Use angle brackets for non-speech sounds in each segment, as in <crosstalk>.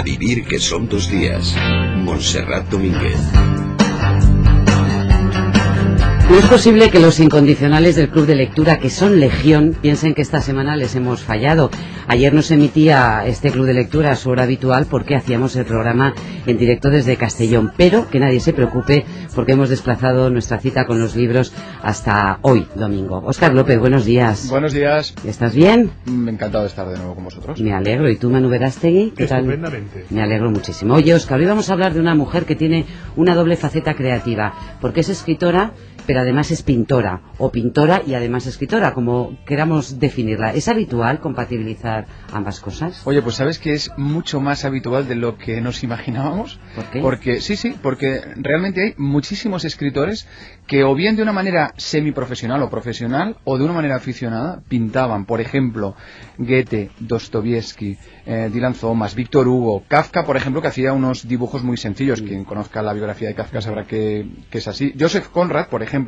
A vivir que son tus días. Montserrat Domínguez. No es posible que los incondicionales del Club de Lectura, que son legión, piensen que esta semana les hemos fallado. Ayer nos emitía este Club de Lectura a su hora habitual porque hacíamos el programa en directo desde Castellón, pero que nadie se preocupe porque hemos desplazado nuestra cita con los libros hasta hoy, domingo. Óscar López, buenos días. Buenos días. ¿Estás bien? Mm, Encantado de estar de nuevo con vosotros. Me alegro. ¿Y tú, Manu Verástegui? ¿Qué tal? Estupendamente. Me alegro muchísimo. Oye, Óscar, hoy vamos a hablar de una mujer que tiene una doble faceta creativa, porque es escritora, pero además es pintora, o pintora y además escritora, como queramos definirla. ¿Es habitual compatibilizar ambas cosas? Oye, pues sabes que es mucho más habitual de lo que nos imaginábamos. ¿Por qué? Porque, sí, sí, porque realmente hay muchísimos escritores que o bien de una manera semiprofesional o profesional o de una manera aficionada pintaban. Por ejemplo, Goethe, Dostoevsky, eh, Dylan Thomas, Víctor Hugo, Kafka, por ejemplo, que hacía unos dibujos muy sencillos. Quien conozca la biografía de Kafka sabrá que, que es así. Joseph Conrad, por ejemplo,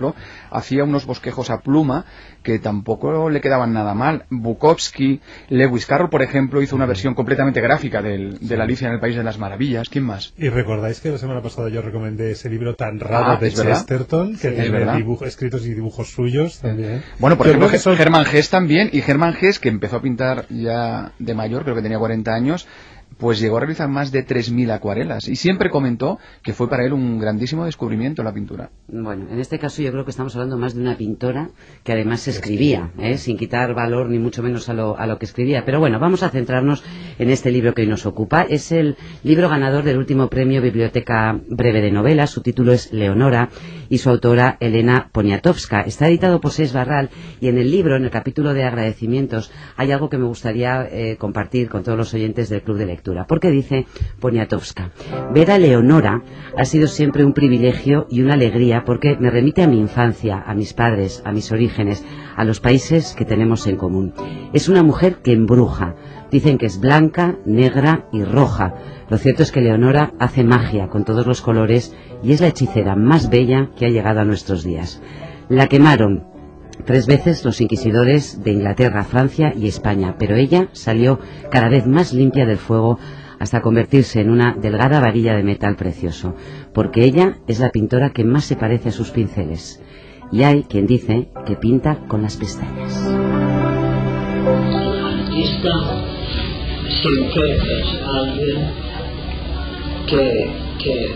hacía unos bosquejos a pluma que tampoco le quedaban nada mal. Bukowski, Lewis Carroll, por ejemplo, hizo una versión completamente gráfica del, de la Alicia en el País de las Maravillas. ¿Quién más? Y recordáis que la semana pasada yo recomendé ese libro tan raro Ah, de es verdad. Chesterton, que Sí, tiene dibujo- escritos y dibujos suyos también. Bueno, por Yo ejemplo, creo que son- Germán Gess también, y Germán Gess, que empezó a pintar ya de mayor, creo que tenía 40 años, pues llegó a realizar más de 3.000 acuarelas. Y siempre comentó que fue para él un grandísimo descubrimiento la pintura. Bueno, en este caso yo creo que estamos hablando más de una pintora que además escribía, ¿eh? sin quitar valor ni mucho menos a lo, a lo que escribía. Pero bueno, vamos a centrarnos en este libro que hoy nos ocupa. Es el libro ganador del último premio Biblioteca Breve de Novelas. Su título es Leonora y su autora Elena Poniatowska. Está editado por Seis Barral y en el libro, en el capítulo de agradecimientos, hay algo que me gustaría eh, compartir con todos los oyentes del Club de Lectura. Porque dice Poniatowska, ver a Leonora ha sido siempre un privilegio y una alegría porque me remite a mi infancia, a mis padres, a mis orígenes, a los países que tenemos en común. Es una mujer que embruja. Dicen que es blanca, negra y roja. Lo cierto es que Leonora hace magia con todos los colores y es la hechicera más bella que ha llegado a nuestros días. La quemaron tres veces los inquisidores de Inglaterra, Francia y España, pero ella salió cada vez más limpia del fuego hasta convertirse en una delgada varilla de metal precioso, porque ella es la pintora que más se parece a sus pinceles. Y hay quien dice que pinta con las pestañas. artista es alguien que, que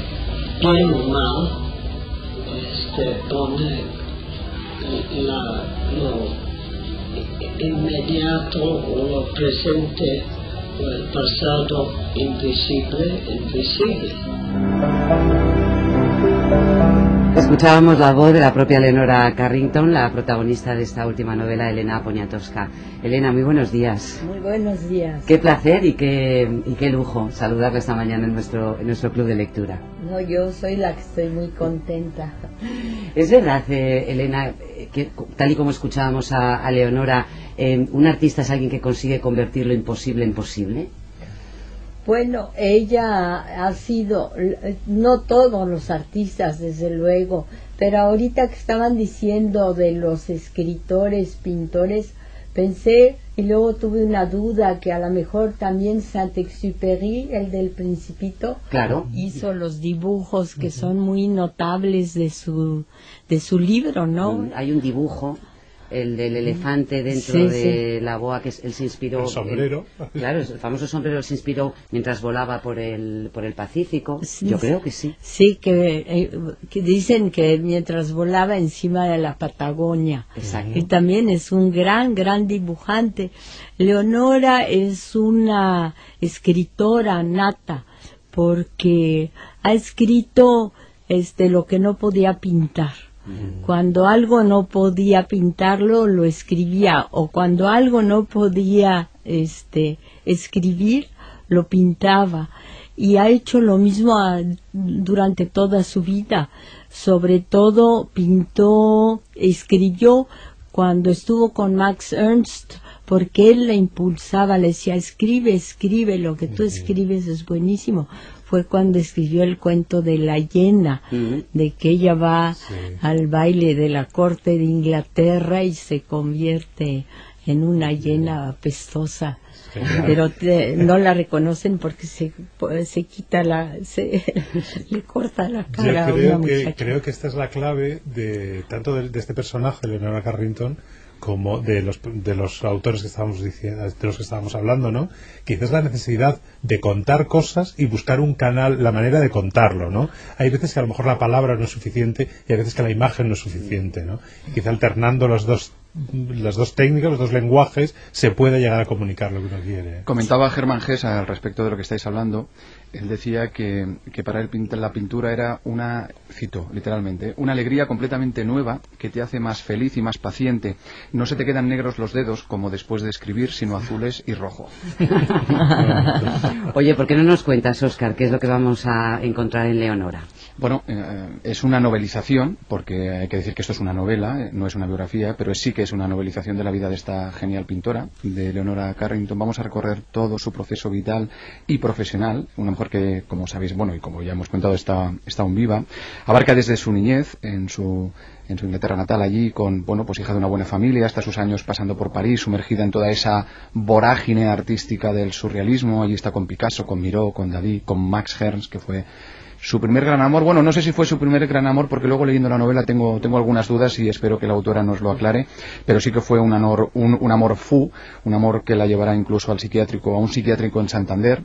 mal este, pone la, lo inmediato o lo presente o el pasado invisible, invisible. Escuchábamos la voz de la propia Leonora Carrington, la protagonista de esta última novela, Elena Poniatowska. Elena, muy buenos días. Muy buenos días. Qué placer y qué, y qué lujo saludarle esta mañana en nuestro, en nuestro club de lectura. No, yo soy la que estoy muy contenta. Es verdad, eh, Elena, que tal y como escuchábamos a, a Leonora, eh, un artista es alguien que consigue convertir lo imposible en posible. Bueno, ella ha sido, no todos los artistas, desde luego, pero ahorita que estaban diciendo de los escritores, pintores, pensé y luego tuve una duda que a lo mejor también Saint-Exupéry, el del Principito, Claro. hizo los dibujos que son muy notables de su de su libro, ¿no? Hay un dibujo, el del elefante dentro Sí, de la boa, que él se inspiró. El sombrero. <laughs> claro, el famoso sombrero se inspiró mientras volaba por el, por el Pacífico. Sí, Yo creo que sí. Sí, que, eh, que dicen que mientras volaba encima de la Patagonia. Exacto. Y también es un gran, gran dibujante. Leonora es una escritora nata porque ha escrito este lo que no podía pintar. Cuando algo no podía pintarlo, lo escribía, o cuando algo no podía este, escribir, lo pintaba. Y ha hecho lo mismo a- durante toda su vida. Sobre todo pintó, escribió cuando estuvo con Max Ernst, porque él la impulsaba, le decía, escribe, escribe, lo que tú escribes es buenísimo. Fue cuando escribió el cuento de la hiena, de que ella va al baile de la corte de Inglaterra y se convierte en una hiena apestosa. Pero te- no la reconocen porque se, se quita la, se <laughs> le corta la Yo cara a una creo que, muchacha. creo que esta es la clave de tanto de, de este personaje, Leonora Carrington, como de los, de los autores que estábamos diciendo, de los que estábamos hablando, ¿no? Quizás la necesidad de contar cosas y buscar un canal, la manera de contarlo, ¿no? Hay veces que a lo mejor la palabra no es suficiente y hay veces que la imagen no es suficiente, ¿no? Quizá alternando los dos las dos técnicas, los dos lenguajes, se puede llegar a comunicar lo que uno quiere. Comentaba Germán Gess al respecto de lo que estáis hablando. Él decía que, que para él pinta- la pintura era una, cito literalmente, una alegría completamente nueva que te hace más feliz y más paciente. No se te quedan negros los dedos como después de escribir, sino azules y rojo. <laughs> Oye, ¿por qué no nos cuentas, Oscar, qué es lo que vamos a encontrar en Leonora? Bueno, eh, es una novelización, porque hay que decir que esto es una novela, eh, no es una biografía, pero sí que es una novelización de la vida de esta genial pintora, de Leonora Carrington. Vamos a recorrer todo su proceso vital y profesional, una mujer que, como sabéis, bueno, y como ya hemos contado, está, está aún viva. Abarca desde su niñez, en su, en su Inglaterra natal allí, con, bueno, pues hija de una buena familia, hasta sus años pasando por París, sumergida en toda esa vorágine artística del surrealismo. Allí está con Picasso, con Miró, con Dalí, con Max Ernst, que fue su primer gran amor, bueno, no sé si fue su primer gran amor, porque luego leyendo la novela tengo, tengo algunas dudas y espero que la autora nos lo aclare, pero sí que fue un amor, un, un amor fu, un amor que la llevará incluso al psiquiátrico, a un psiquiátrico en Santander,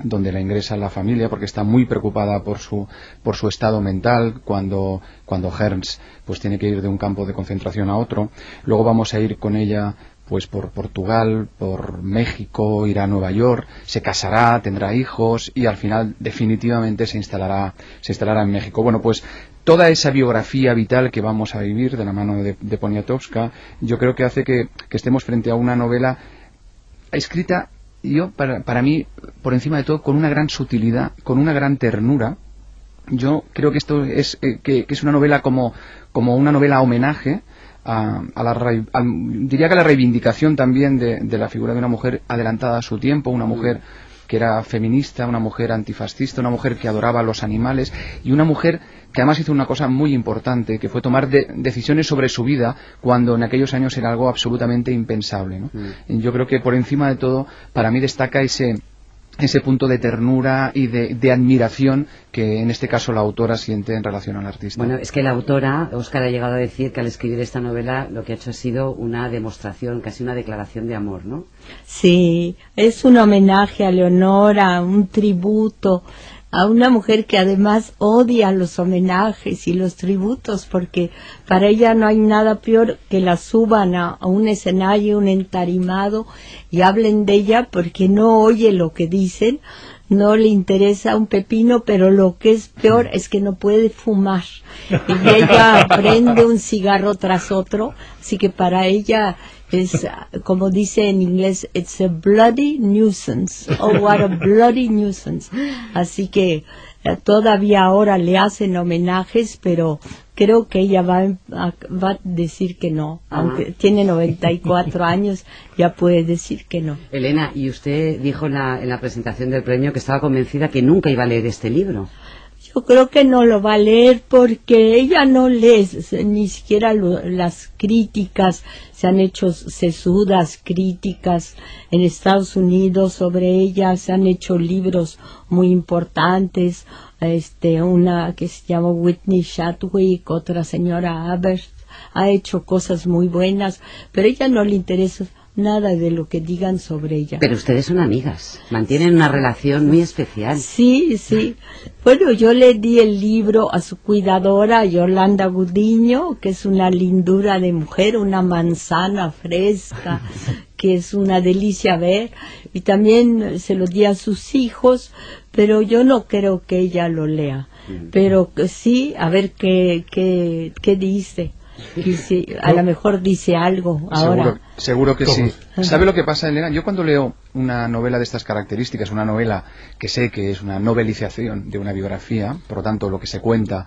donde la ingresa la familia porque está muy preocupada por su por su estado mental cuando cuando Herms pues tiene que ir de un campo de concentración a otro. Luego vamos a ir con ella pues por Portugal, por México, irá a Nueva York, se casará, tendrá hijos y al final definitivamente se instalará, se instalará en México. Bueno, pues toda esa biografía vital que vamos a vivir de la mano de, de Poniatowska, yo creo que hace que, estemos frente a una novela escrita, yo, para, para mí, por encima de todo, con una gran sutilidad, con una gran ternura. Yo creo que esto es, eh, que, que es una novela como, como una novela homenaje a, a la, diría que a la reivindicación también de, de la figura de una mujer adelantada a su tiempo, una mujer que era feminista, una mujer antifascista, una mujer que adoraba a los animales y una mujer que además hizo una cosa muy importante, que fue tomar de- decisiones sobre su vida cuando en aquellos años era algo absolutamente impensable. ¿no? Y Yo creo que por encima de todo, para mí destaca ese, ese punto de ternura y de, de admiración que en este caso la autora siente en relación al artista. Bueno, es que la autora, Oscar, ha llegado a decir que al escribir esta novela lo que ha hecho ha sido una demostración, casi una declaración de amor, ¿no? Sí, es un homenaje a Leonora, un tributo a una mujer que además odia los homenajes y los tributos porque para ella no hay nada peor que la suban a, un escenario, un entarimado y hablen de ella porque no oye lo que dicen, no le interesa un pepino, pero lo que es peor es que no puede fumar. Y ella prende un cigarro tras otro, así que para ella es, como dice en inglés, it's a bloody nuisance. Oh, what a bloody nuisance. Así que todavía ahora le hacen homenajes, pero creo que ella va a, va a decir que no. Aunque tiene 94 <laughs> años, ya puede decir que no. Elena, y usted dijo en la, en la presentación del premio que estaba convencida que nunca iba a leer este libro. Yo creo que no lo va a leer porque ella no lee ni siquiera las críticas. Se han hecho sesudas críticas en Estados Unidos sobre ella. Se han hecho libros muy importantes. Este, una que se llama Whitney Chadwick, otra señora Abert, ha hecho cosas muy buenas, pero ella no le interesa nada de lo que digan sobre ella. Pero ustedes son amigas, mantienen una relación muy especial. Sí, sí. Bueno, yo le di el libro a su cuidadora, Yolanda Gudiño, que es una lindura de mujer, una manzana fresca, <laughs> que es una delicia ver. Y también se lo di a sus hijos, pero yo no creo que ella lo lea. Pero que sí, a ver qué, qué, qué dice. A lo mejor dice algo ahora. Seguro, seguro que ¿Cómo? sí. ¿Sabe lo que pasa, Elena? Yo cuando leo una novela de estas características, una novela que sé que es una novelización de una biografía, por lo tanto lo que se cuenta,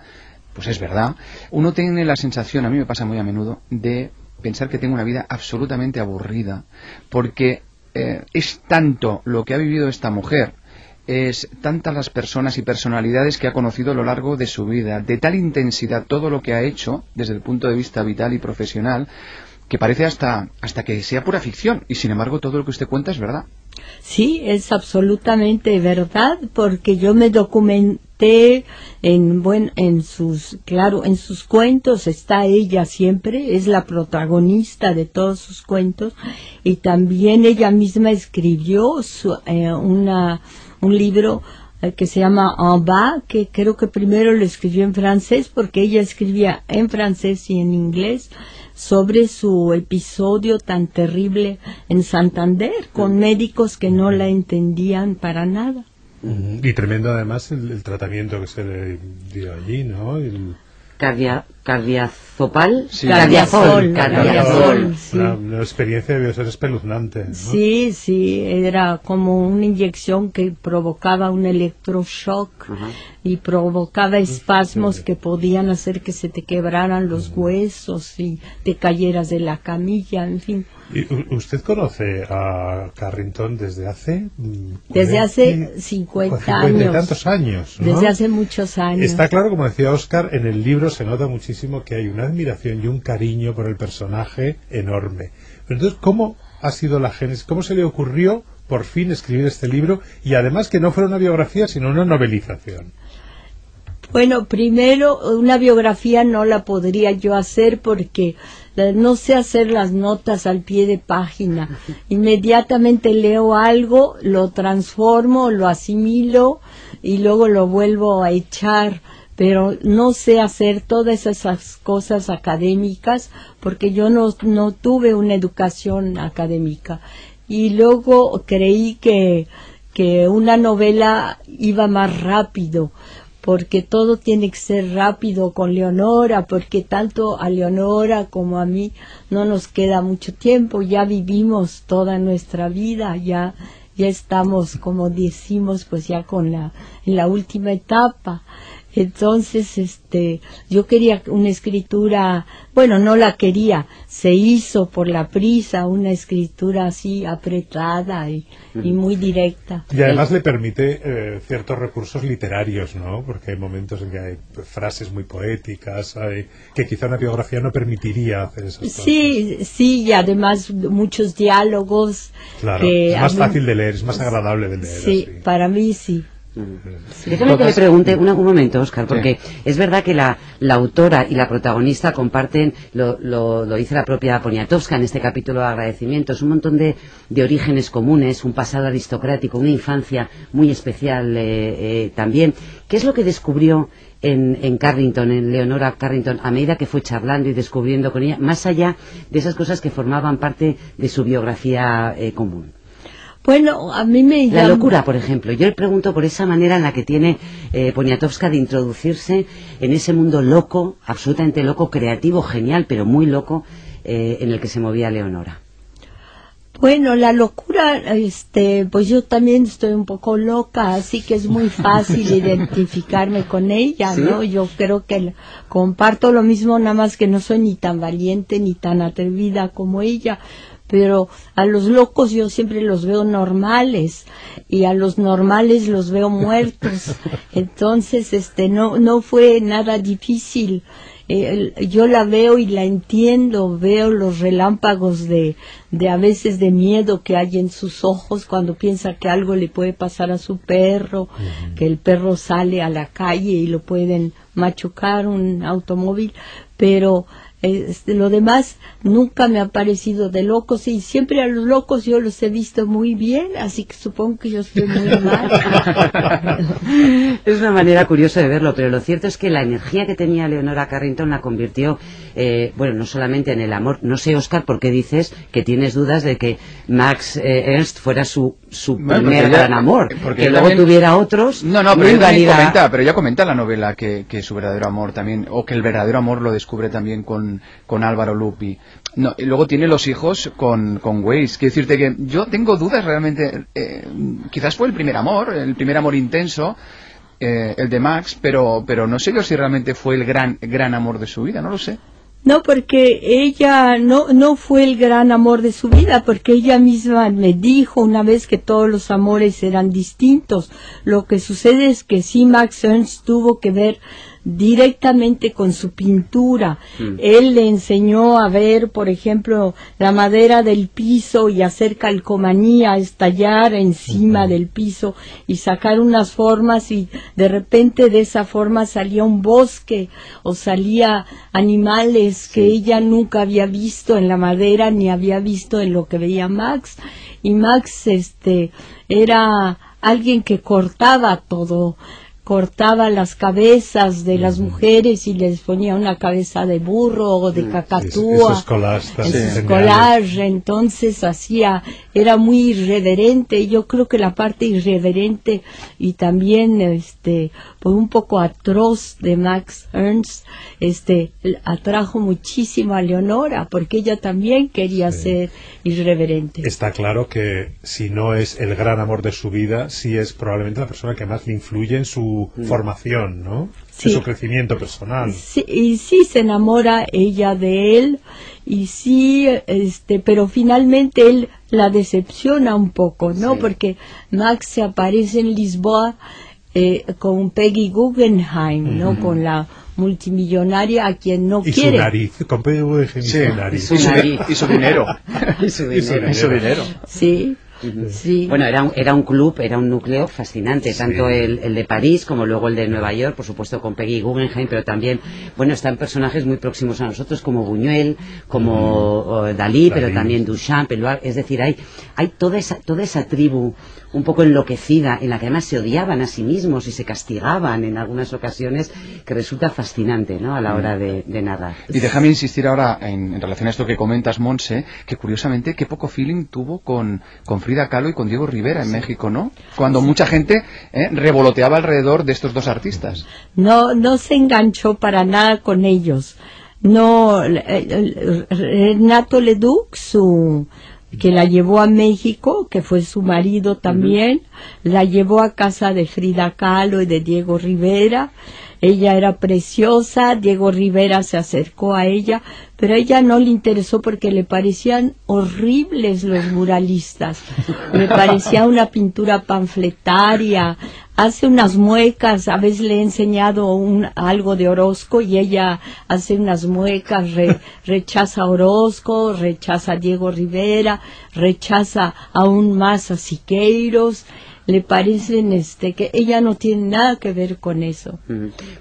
pues es verdad, uno tiene la sensación, a mí me pasa muy a menudo, de pensar que tengo una vida absolutamente aburrida, porque eh, es tanto lo que ha vivido esta mujer, es tantas las personas y personalidades que ha conocido a lo largo de su vida, de tal intensidad todo lo que ha hecho desde el punto de vista vital y profesional, que parece hasta, hasta que sea pura ficción, y sin embargo todo lo que usted cuenta es verdad. Sí, es absolutamente verdad, porque yo me documenté en, buen, en sus, claro, en sus cuentos está ella siempre, es la protagonista de todos sus cuentos, y también ella misma escribió su, eh, una, un libro eh, que se llama En bas, que creo que primero lo escribió en francés, porque ella escribía en francés y en inglés, sobre su episodio tan terrible en Santander, con médicos que no la entendían para nada. Y tremendo además el, el tratamiento que se le dio allí, ¿no? El- Cardia, cardiazopal, Sí. Cardiazol, cardiazol, cardiazol. cardiazol. sí. Una, una experiencia debió ser espeluznante. ¿no? Sí, sí, era como una inyección que provocaba un electroshock Ajá. y provocaba espasmos que podían hacer que se te quebraran los huesos y te cayeras de la camilla, en fin. ¿Y u- ¿Usted conoce a Carrington desde hace? mm, Desde hace 40, 50 50 y años. tantos años. ¿no? Desde hace muchos años. Está claro, como decía Oscar, en el libro se nota muchísimo que hay una admiración y un cariño por el personaje enorme. Pero entonces, ¿cómo ha sido la génesis? ¿Cómo se le ocurrió por fin escribir este libro y además que no fuera una biografía, sino una novelización? Bueno, primero, una biografía no la podría yo hacer porque eh, no sé hacer las notas al pie de página. <laughs> Inmediatamente leo algo, lo transformo, lo asimilo y luego lo vuelvo a echar. Pero no sé hacer todas esas cosas académicas porque yo no, no tuve una educación académica. Y luego creí que, que una novela iba más rápido porque todo tiene que ser rápido con Leonora, porque tanto a Leonora como a mí no nos queda mucho tiempo, ya vivimos toda nuestra vida, ya ya estamos, como decimos, pues ya con la en la última etapa. Entonces, este, yo quería una escritura, bueno, no la quería, se hizo por la prisa una escritura así apretada y, y muy directa. Y además le permite eh, ciertos recursos literarios, ¿no? Porque hay momentos en que hay frases muy poéticas, hay, que quizá una biografía no permitiría hacer esas cosas. Sí, sí, y además muchos diálogos. Claro, que es más mí- fácil de leer, es más agradable de leer. Sí, así. para mí sí. Déjame que le pregunte una- un momento, Oscar, porque es verdad que la, la autora y la protagonista comparten, lo, lo, lo dice la propia Poniatowska en este capítulo de agradecimientos, un montón de, de orígenes comunes, un pasado aristocrático, una infancia muy especial eh, eh, también. ¿Qué es lo que descubrió en, en Carrington, en Leonora Carrington, a medida que fue charlando y descubriendo con ella, más allá de esas cosas que formaban parte de su biografía eh, común? Bueno, a mí me La llama- locura, por ejemplo. Yo le pregunto por esa manera en la que tiene eh, Poniatowska de introducirse en ese mundo loco, absolutamente loco, creativo, genial, pero muy loco, eh, en el que se movía Leonora. Bueno, la locura, este, pues yo también estoy un poco loca, así que es muy <laughs> fácil identificarme con ella, ¿Sí? ¿no? Yo creo que la- comparto lo mismo, nada más que no soy ni tan valiente ni tan atrevida como ella, pero a los locos yo siempre los veo normales y a los normales los veo muertos. <laughs> Entonces, este, no, no fue nada difícil. Eh, yo la veo y la entiendo, veo los relámpagos de, de a veces de miedo que hay en sus ojos cuando piensa que algo le puede pasar a su perro, que el perro sale a la calle y lo pueden machucar un automóvil, pero este, lo demás nunca me ha parecido de locos y siempre a los locos yo los he visto muy bien, así que supongo que yo estoy muy mal. <laughs> Es una manera curiosa de verlo, pero lo cierto es que la energía que tenía Leonora Carrington la convirtió, eh, bueno, no solamente en el amor. No sé, Oscar, por qué dices que tienes dudas de que Max eh, Ernst fuera su, su Bueno, primer gran amor. porque que luego también- tuviera otros. No, no, pero ella invalida- comenta, pero ella comenta en la novela que, que su verdadero amor también, o que el verdadero amor lo descubre también con, con Álvaro Lupi. No, y luego tiene los hijos con, con Weiss. Quiero decirte que yo tengo dudas realmente. eh, quizás fue el primer amor, el primer amor intenso, eh, el de Max, pero, pero no sé yo si realmente fue el gran, gran amor de su vida, no lo sé. No, porque ella no, no fue el gran amor de su vida, porque ella misma me dijo una vez que todos los amores eran distintos. Lo que sucede es que sí, Max Ernst tuvo que ver directamente con su pintura. Mm. Él le enseñó a ver, por ejemplo, la madera del piso y hacer calcomanía, estallar encima del piso y sacar unas formas y de repente de esa forma salía un bosque o salía animales que ella nunca había visto en la madera ni había visto en lo que veía Max y Max este era alguien que cortaba todo cortaba las cabezas de las mujeres y les ponía una cabeza de burro o de cacatúa collages tan esos geniales. collage, entonces hacía, era muy irreverente, yo creo que la parte irreverente y también este pues un poco atroz de Max Ernst, este atrajo muchísimo a Leonora, porque ella también quería ser irreverente. Está claro que si no es el gran amor de su vida, sí es probablemente la persona que más le influye en su formación, ¿no? Sí. Su crecimiento personal. Sí, y sí se enamora ella de él y sí este pero finalmente él la decepciona un poco no Sí. porque Max se aparece en Lisboa eh, con Peggy Guggenheim no con la multimillonaria a quien no Y su quiere nariz, con PV y Sí, su nariz. su y, su, nariz. y su dinero. <laughs> Y su Y su dinero. y su dinero. sí sí. Bueno, era un, era un club, era un núcleo fascinante, tanto el, el de París como luego el de Nueva York, por supuesto con Peggy Guggenheim, pero también, bueno, están personajes muy próximos a nosotros como Buñuel, como Dalí, pero también Duchamp, es decir, hay, hay toda esa, toda esa tribu un poco enloquecida, en la que además se odiaban a sí mismos y se castigaban en algunas ocasiones, que resulta fascinante, ¿no?, a la hora de, de narrar. Y déjame insistir ahora en, en relación a esto que comentas, Monse, que curiosamente qué poco feeling tuvo con, con Frida Kahlo y con Diego Rivera en México, ¿no? Cuando mucha gente eh, revoloteaba alrededor de estos dos artistas. no no se enganchó para nada con ellos. No Renato Leduc su que la llevó a México que fue su marido también la llevó a casa de Frida Kahlo y de Diego Rivera ella era preciosa Diego Rivera se acercó a ella pero a ella no le interesó porque le parecían horribles los muralistas. Le parecía una pintura panfletaria. Hace unas muecas, a veces le he enseñado un, algo de Orozco y ella hace unas muecas, re- rechaza a Orozco, rechaza a Diego Rivera, rechaza aún más a Siqueiros, le parecen este que ella no tiene nada que ver con eso.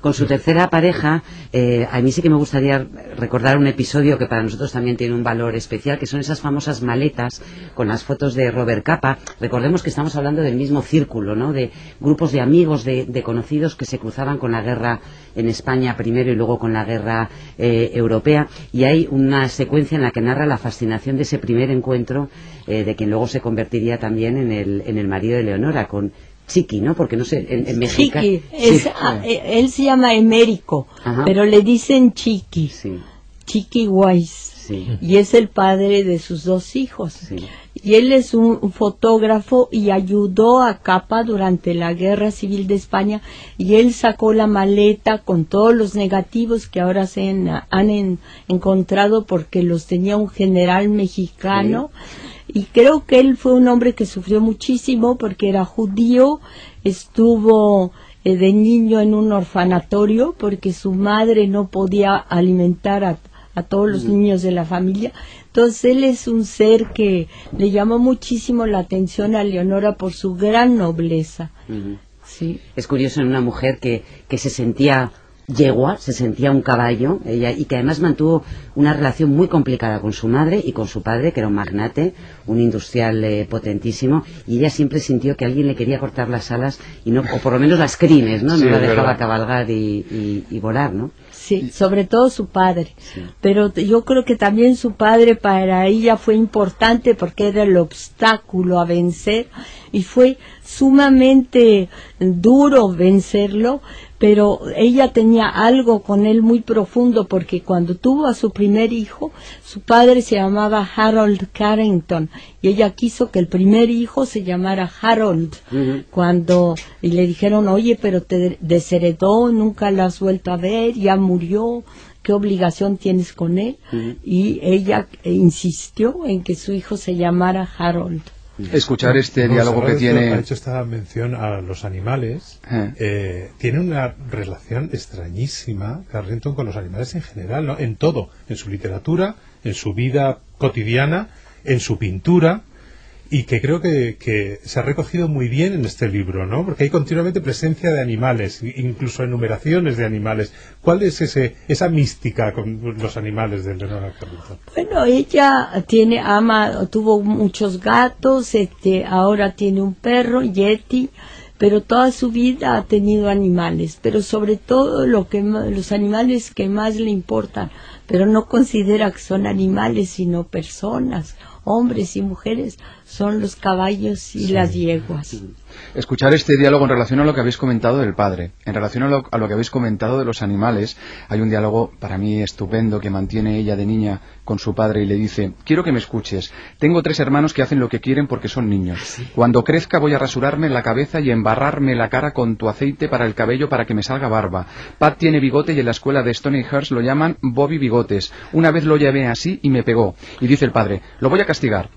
Con su tercera pareja, eh, a mí sí que me gustaría recordar un episodio que para nosotros también tiene un valor especial, que son esas famosas maletas con las fotos de Robert Capa. Recordemos que estamos hablando del mismo círculo, ¿no? De grupos de amigos, de, de conocidos que se cruzaban con la guerra en España primero y luego con la guerra eh, europea. Y hay una secuencia en la que narra la fascinación de ese primer encuentro eh, de quien luego se convertiría también en el, en el marido de Leonora, con Chiqui, ¿no? Porque no sé, en, en México. Chiqui, es- Sí. eh, él se llama Emérico, Ajá. pero le dicen Chiqui, Sí, Chiqui Weiss, sí, y es el padre de sus dos hijos. sí. Y él es un, fotógrafo y ayudó a Capa durante la Guerra Civil de España y él sacó la maleta con todos los negativos que ahora se han, han en- encontrado porque los tenía un general mexicano y creo que él fue un hombre que sufrió muchísimo porque era judío, estuvo eh, de niño en un orfanatorio porque su madre no podía alimentar a, a todos los niños de la familia. Entonces él es un ser que le llamó muchísimo la atención a Leonora por su gran nobleza. Sí. Es curioso en una mujer que, que se sentía yegua, se sentía un caballo, ella, y que además mantuvo una relación muy complicada con su madre y con su padre, que era un magnate, un industrial eh, potentísimo, y ella siempre sintió que alguien le quería cortar las alas, y no, o por lo menos las crines, ¿no? Sí, no la dejaba verdad. cabalgar y, y- y volar, ¿no? Sí, sobre todo su padre. Pero yo creo que también su padre para ella fue importante porque era el obstáculo a vencer y fue sumamente duro vencerlo, pero ella tenía algo con él muy profundo porque cuando tuvo a su primer hijo, su padre se llamaba Harold Carrington y ella quiso que el primer hijo se llamara Harold. Cuando y le dijeron, oye, pero te desheredó, nunca la has vuelto a ver, ya murió, ¿qué obligación tienes con él? Ujú. Y ella eh, insistió en que su hijo se llamara Harold. escuchar este No, diálogo que tiene... Ha hecho esta mención a los animales. Eh. Eh, tiene una relación extrañísima, Carrington, con los animales en general, ¿no? En todo. En su literatura, en su vida cotidiana, en su pintura. Y que creo que, que se ha recogido muy bien en este libro, ¿no? Porque hay continuamente presencia de animales, incluso enumeraciones de animales. ¿Cuál es ese, esa mística con los animales de Leonora Carrington? Bueno, ella tiene, ama, tuvo muchos gatos, este, ahora tiene un perro, Yeti, pero toda su vida ha tenido animales, pero sobre todo lo que, los animales que más le importan, pero no considera que son animales, sino personas, hombres y mujeres, son los caballos y las yeguas. Escuchar este diálogo en relación a lo que habéis comentado del padre, en relación a lo, a lo que habéis comentado de los animales, hay un diálogo para mí estupendo que mantiene ella de niña con su padre y le dice, quiero que me escuches, tengo tres hermanos que hacen lo que quieren porque son niños. Cuando crezca voy a rasurarme la cabeza y embarrarme la cara con tu aceite para el cabello para que me salga barba. Pat tiene bigote y en la escuela de Stonyhurst lo llaman Bobby Bigotes. Una vez lo llevé así y me pegó. Y dice el padre, lo voy a castigar.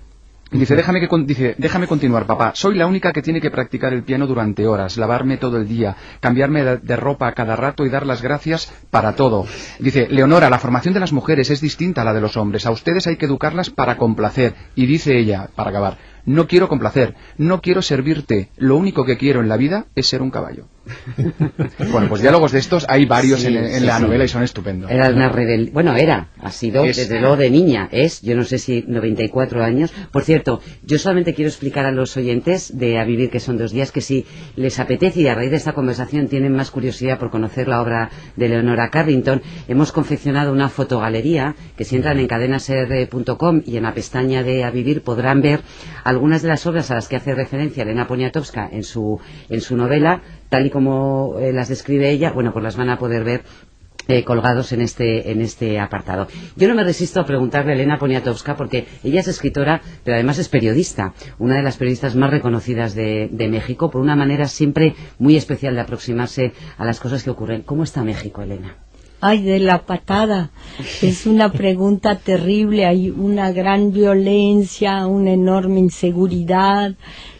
Dice, déjame, que dice, déjame continuar, papá. Soy la única que tiene que practicar el piano durante horas, lavarme todo el día, cambiarme de ropa a cada rato y dar las gracias para todo. Dice, Leonora, la formación de las mujeres es distinta a la de los hombres. A ustedes hay que educarlas para complacer. Y dice ella, para acabar, no quiero complacer, no quiero servirte. Lo único que quiero en la vida es ser un caballo. <laughs> bueno, pues diálogos de estos hay varios Sí, en, en sí, la sí. novela y son estupendos. Era una rebel... Bueno, era, ha sido Es- desde luego de niña, es, yo no sé si 94 años. Por cierto, yo solamente quiero explicar a los oyentes de A Vivir, que son dos días, que si les apetece y a raíz de esta conversación tienen más curiosidad por conocer la obra de Leonora Carrington, hemos confeccionado una fotogalería que si entran en cadenasr.com y en la pestaña de A Vivir podrán ver algunas de las obras a las que hace referencia Elena Poniatowska en su, en su novela, tal y como eh, las describe ella, bueno, pues las van a poder ver eh, colgados en este, en este apartado. Yo no me resisto a preguntarle a Elena Poniatowska porque ella es escritora, pero además es periodista, una de las periodistas más reconocidas de, de México, por una manera siempre muy especial de aproximarse a las cosas que ocurren. ¿Cómo está México, Elena? Ay, de la patada. Es una pregunta terrible. Hay una gran violencia, una enorme inseguridad.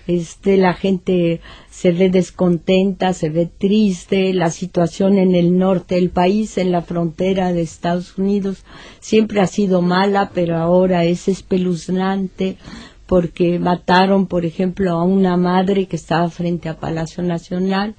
Este, la gente se ve descontenta, se ve triste. La situación en el norte del país, en la frontera de Estados Unidos, siempre ha sido mala, pero ahora es espeluznante porque mataron, por ejemplo, a una madre que estaba frente a Palacio Nacional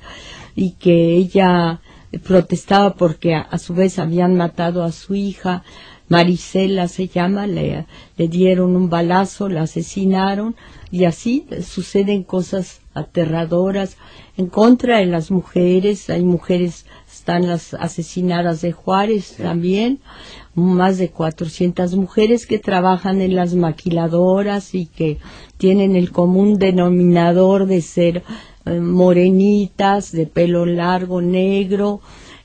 y que ella protestaba porque a, a su vez habían matado a su hija, Marisela se llama, le, le dieron un balazo, la asesinaron y así suceden cosas aterradoras en contra de las mujeres, hay mujeres, están las asesinadas de Juárez también, más de 400 mujeres que trabajan en las maquiladoras y que tienen el común denominador de ser eh, morenitas, de pelo largo, negro,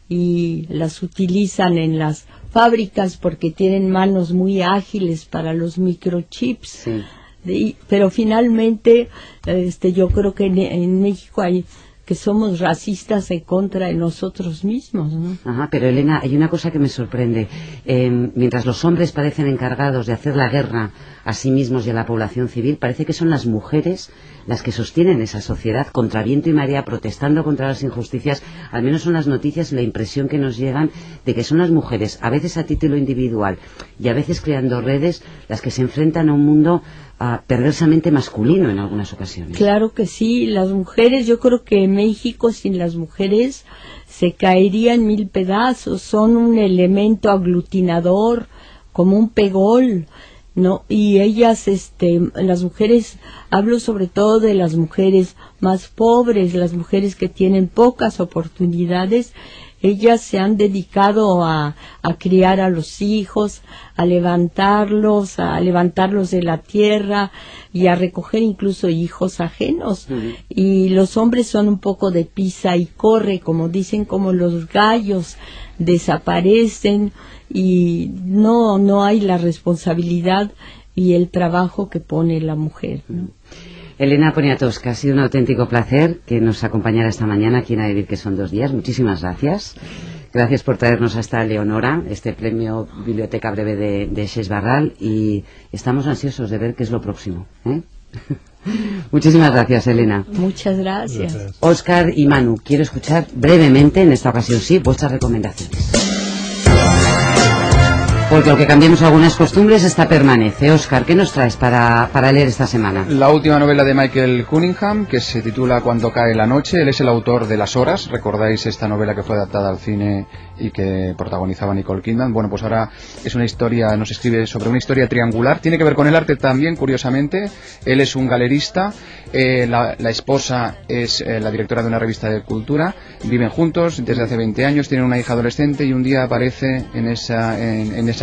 y las utilizan en las fábricas porque tienen manos muy ágiles para los microchips. Sí. Y- pero finalmente, este, yo creo que en, en México hay que somos racistas en contra de nosotros mismos, ¿no? Ajá, pero Elena, hay una cosa que me sorprende. Eh, mientras los hombres parecen encargados de hacer la guerra a sí mismos y a la población civil, parece que son las mujeres las que sostienen esa sociedad contra viento y marea, protestando contra las injusticias. Al menos son las noticias y la impresión que nos llegan de que son las mujeres, a veces a título individual y a veces creando redes, las que se enfrentan a un mundo ah, perversamente masculino en algunas ocasiones. Claro que sí, las mujeres, yo creo que México sin las mujeres se caería en mil pedazos, son un elemento aglutinador, como un pegol, ¿no? Y ellas, este, las mujeres, hablo sobre todo de las mujeres más pobres, las mujeres que tienen pocas oportunidades, ellas se han dedicado a, a criar a los hijos, a levantarlos, a levantarlos de la tierra y a recoger incluso hijos ajenos. Y los hombres son un poco de pisa y corre, como dicen, como los gallos, desaparecen y no, no hay la responsabilidad y el trabajo que pone la mujer. ¿no? Elena Poniatowska, ha sido un auténtico placer que nos acompañara esta mañana aquí en A Vivir, que son dos días. Muchísimas gracias. Gracias por traernos hasta Leonora, este premio Biblioteca Breve de, de Barral, y estamos ansiosos de ver qué es lo próximo. ¿eh? <laughs> Muchísimas gracias, Elena. Muchas gracias. Gracias. Oscar y Manu, quiero escuchar brevemente, en esta ocasión sí, vuestras recomendaciones. Porque aunque cambiemos algunas costumbres, esta permanece. Oscar, ¿qué nos traes para, para leer esta semana? La última novela de Michael Cunningham, que se titula Cuando cae la noche. Él es el autor de Las Horas. ¿Recordáis esta novela que fue adaptada al cine y que protagonizaba Nicole Kidman? Bueno, pues ahora es una historia, nos escribe sobre una historia triangular. Tiene que ver con el arte también, curiosamente. Él es un galerista. eh, la, esposa es eh, la directora de una revista de cultura. Viven juntos desde hace 20 años. Tienen una hija adolescente y un día aparece en esa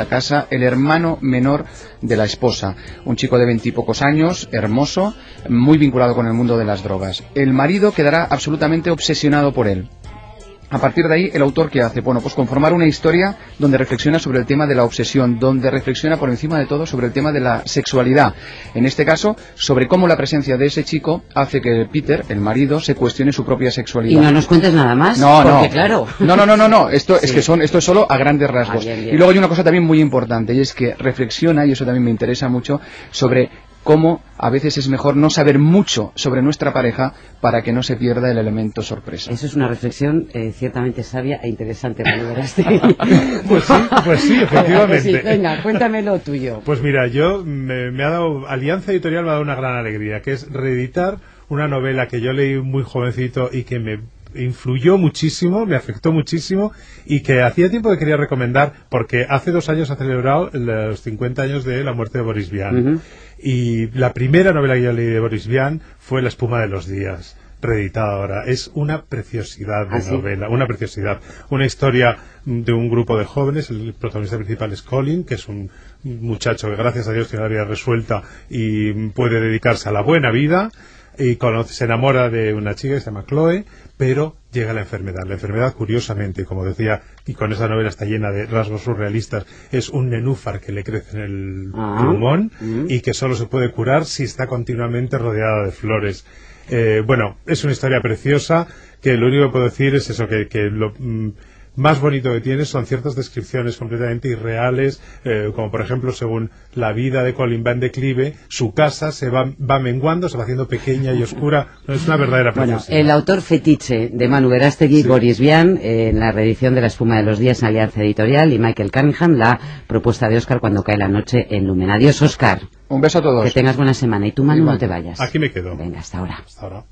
casa el hermano menor de la esposa. Un chico de veintipocos años, hermoso, muy vinculado con el mundo de las drogas. El marido quedará absolutamente obsesionado por él. A partir de ahí, el autor que hace, bueno, pues conformar una historia donde reflexiona sobre el tema de la obsesión, donde reflexiona por encima de todo sobre el tema de la sexualidad. En este caso, sobre cómo la presencia de ese chico hace que Peter, el marido, se cuestione su propia Y sexualidad. no nos cuentes nada más, No, porque no. claro. No, no, no, no, no. Esto es que son, esto es solo a grandes rasgos. Ah, bien, bien. Y luego hay una cosa también muy importante y es que reflexiona, y eso también me interesa mucho, sobre cómo a veces es mejor no saber mucho sobre nuestra pareja para que no se pierda el elemento sorpresa. Eso es una reflexión eh, ciertamente sabia e interesante. <laughs> Pues sí, pues sí, efectivamente. Sí, venga, cuéntame lo tuyo. Pues mira, yo me, me ha dado, Alianza Editorial me ha dado una gran alegría, que es reeditar una novela que yo leí muy jovencito y que me influyó muchísimo, me afectó muchísimo y que hacía tiempo que quería recomendar porque hace dos años ha celebrado los 50 años de la muerte de Boris Vian. Y la primera novela que yo leí de Boris Vian fue La espuma de los días reeditada ahora. Es una preciosidad de ¿Ah, sí? novela, una preciosidad. Una historia de un grupo de jóvenes, el protagonista principal es Colin, que es un muchacho que gracias a Dios tiene la vida resuelta y puede dedicarse a la buena vida y conoce, se enamora de una chica que se llama Chloe, pero llega la enfermedad. La enfermedad, curiosamente, como decía, y con esa novela está llena de rasgos surrealistas, es un nenúfar que le crece en el Ah. pulmón Mm. y que solo se puede curar si está continuamente rodeada de flores. Eh, bueno, es una historia preciosa que lo único que puedo decir es eso, que, que lo mm, más bonito que tiene son ciertas descripciones completamente irreales, eh, como por ejemplo, según la vida de Colin va en declive, su casa se va, va menguando, se va haciendo pequeña y oscura. Es una verdadera Bueno, el autor fetiche de Manu Verástegui, Boris Vian, eh, en la reedición de La espuma de los días en Alianza Editorial, y Michael Cunningham, la propuesta de Oscar cuando cae la noche en Lumen. Adiós, Oscar. Un beso a todos. Que tengas buena semana. Y tú, Manu, no te vayas. Aquí me quedo. Venga, hasta ahora. Hasta ahora.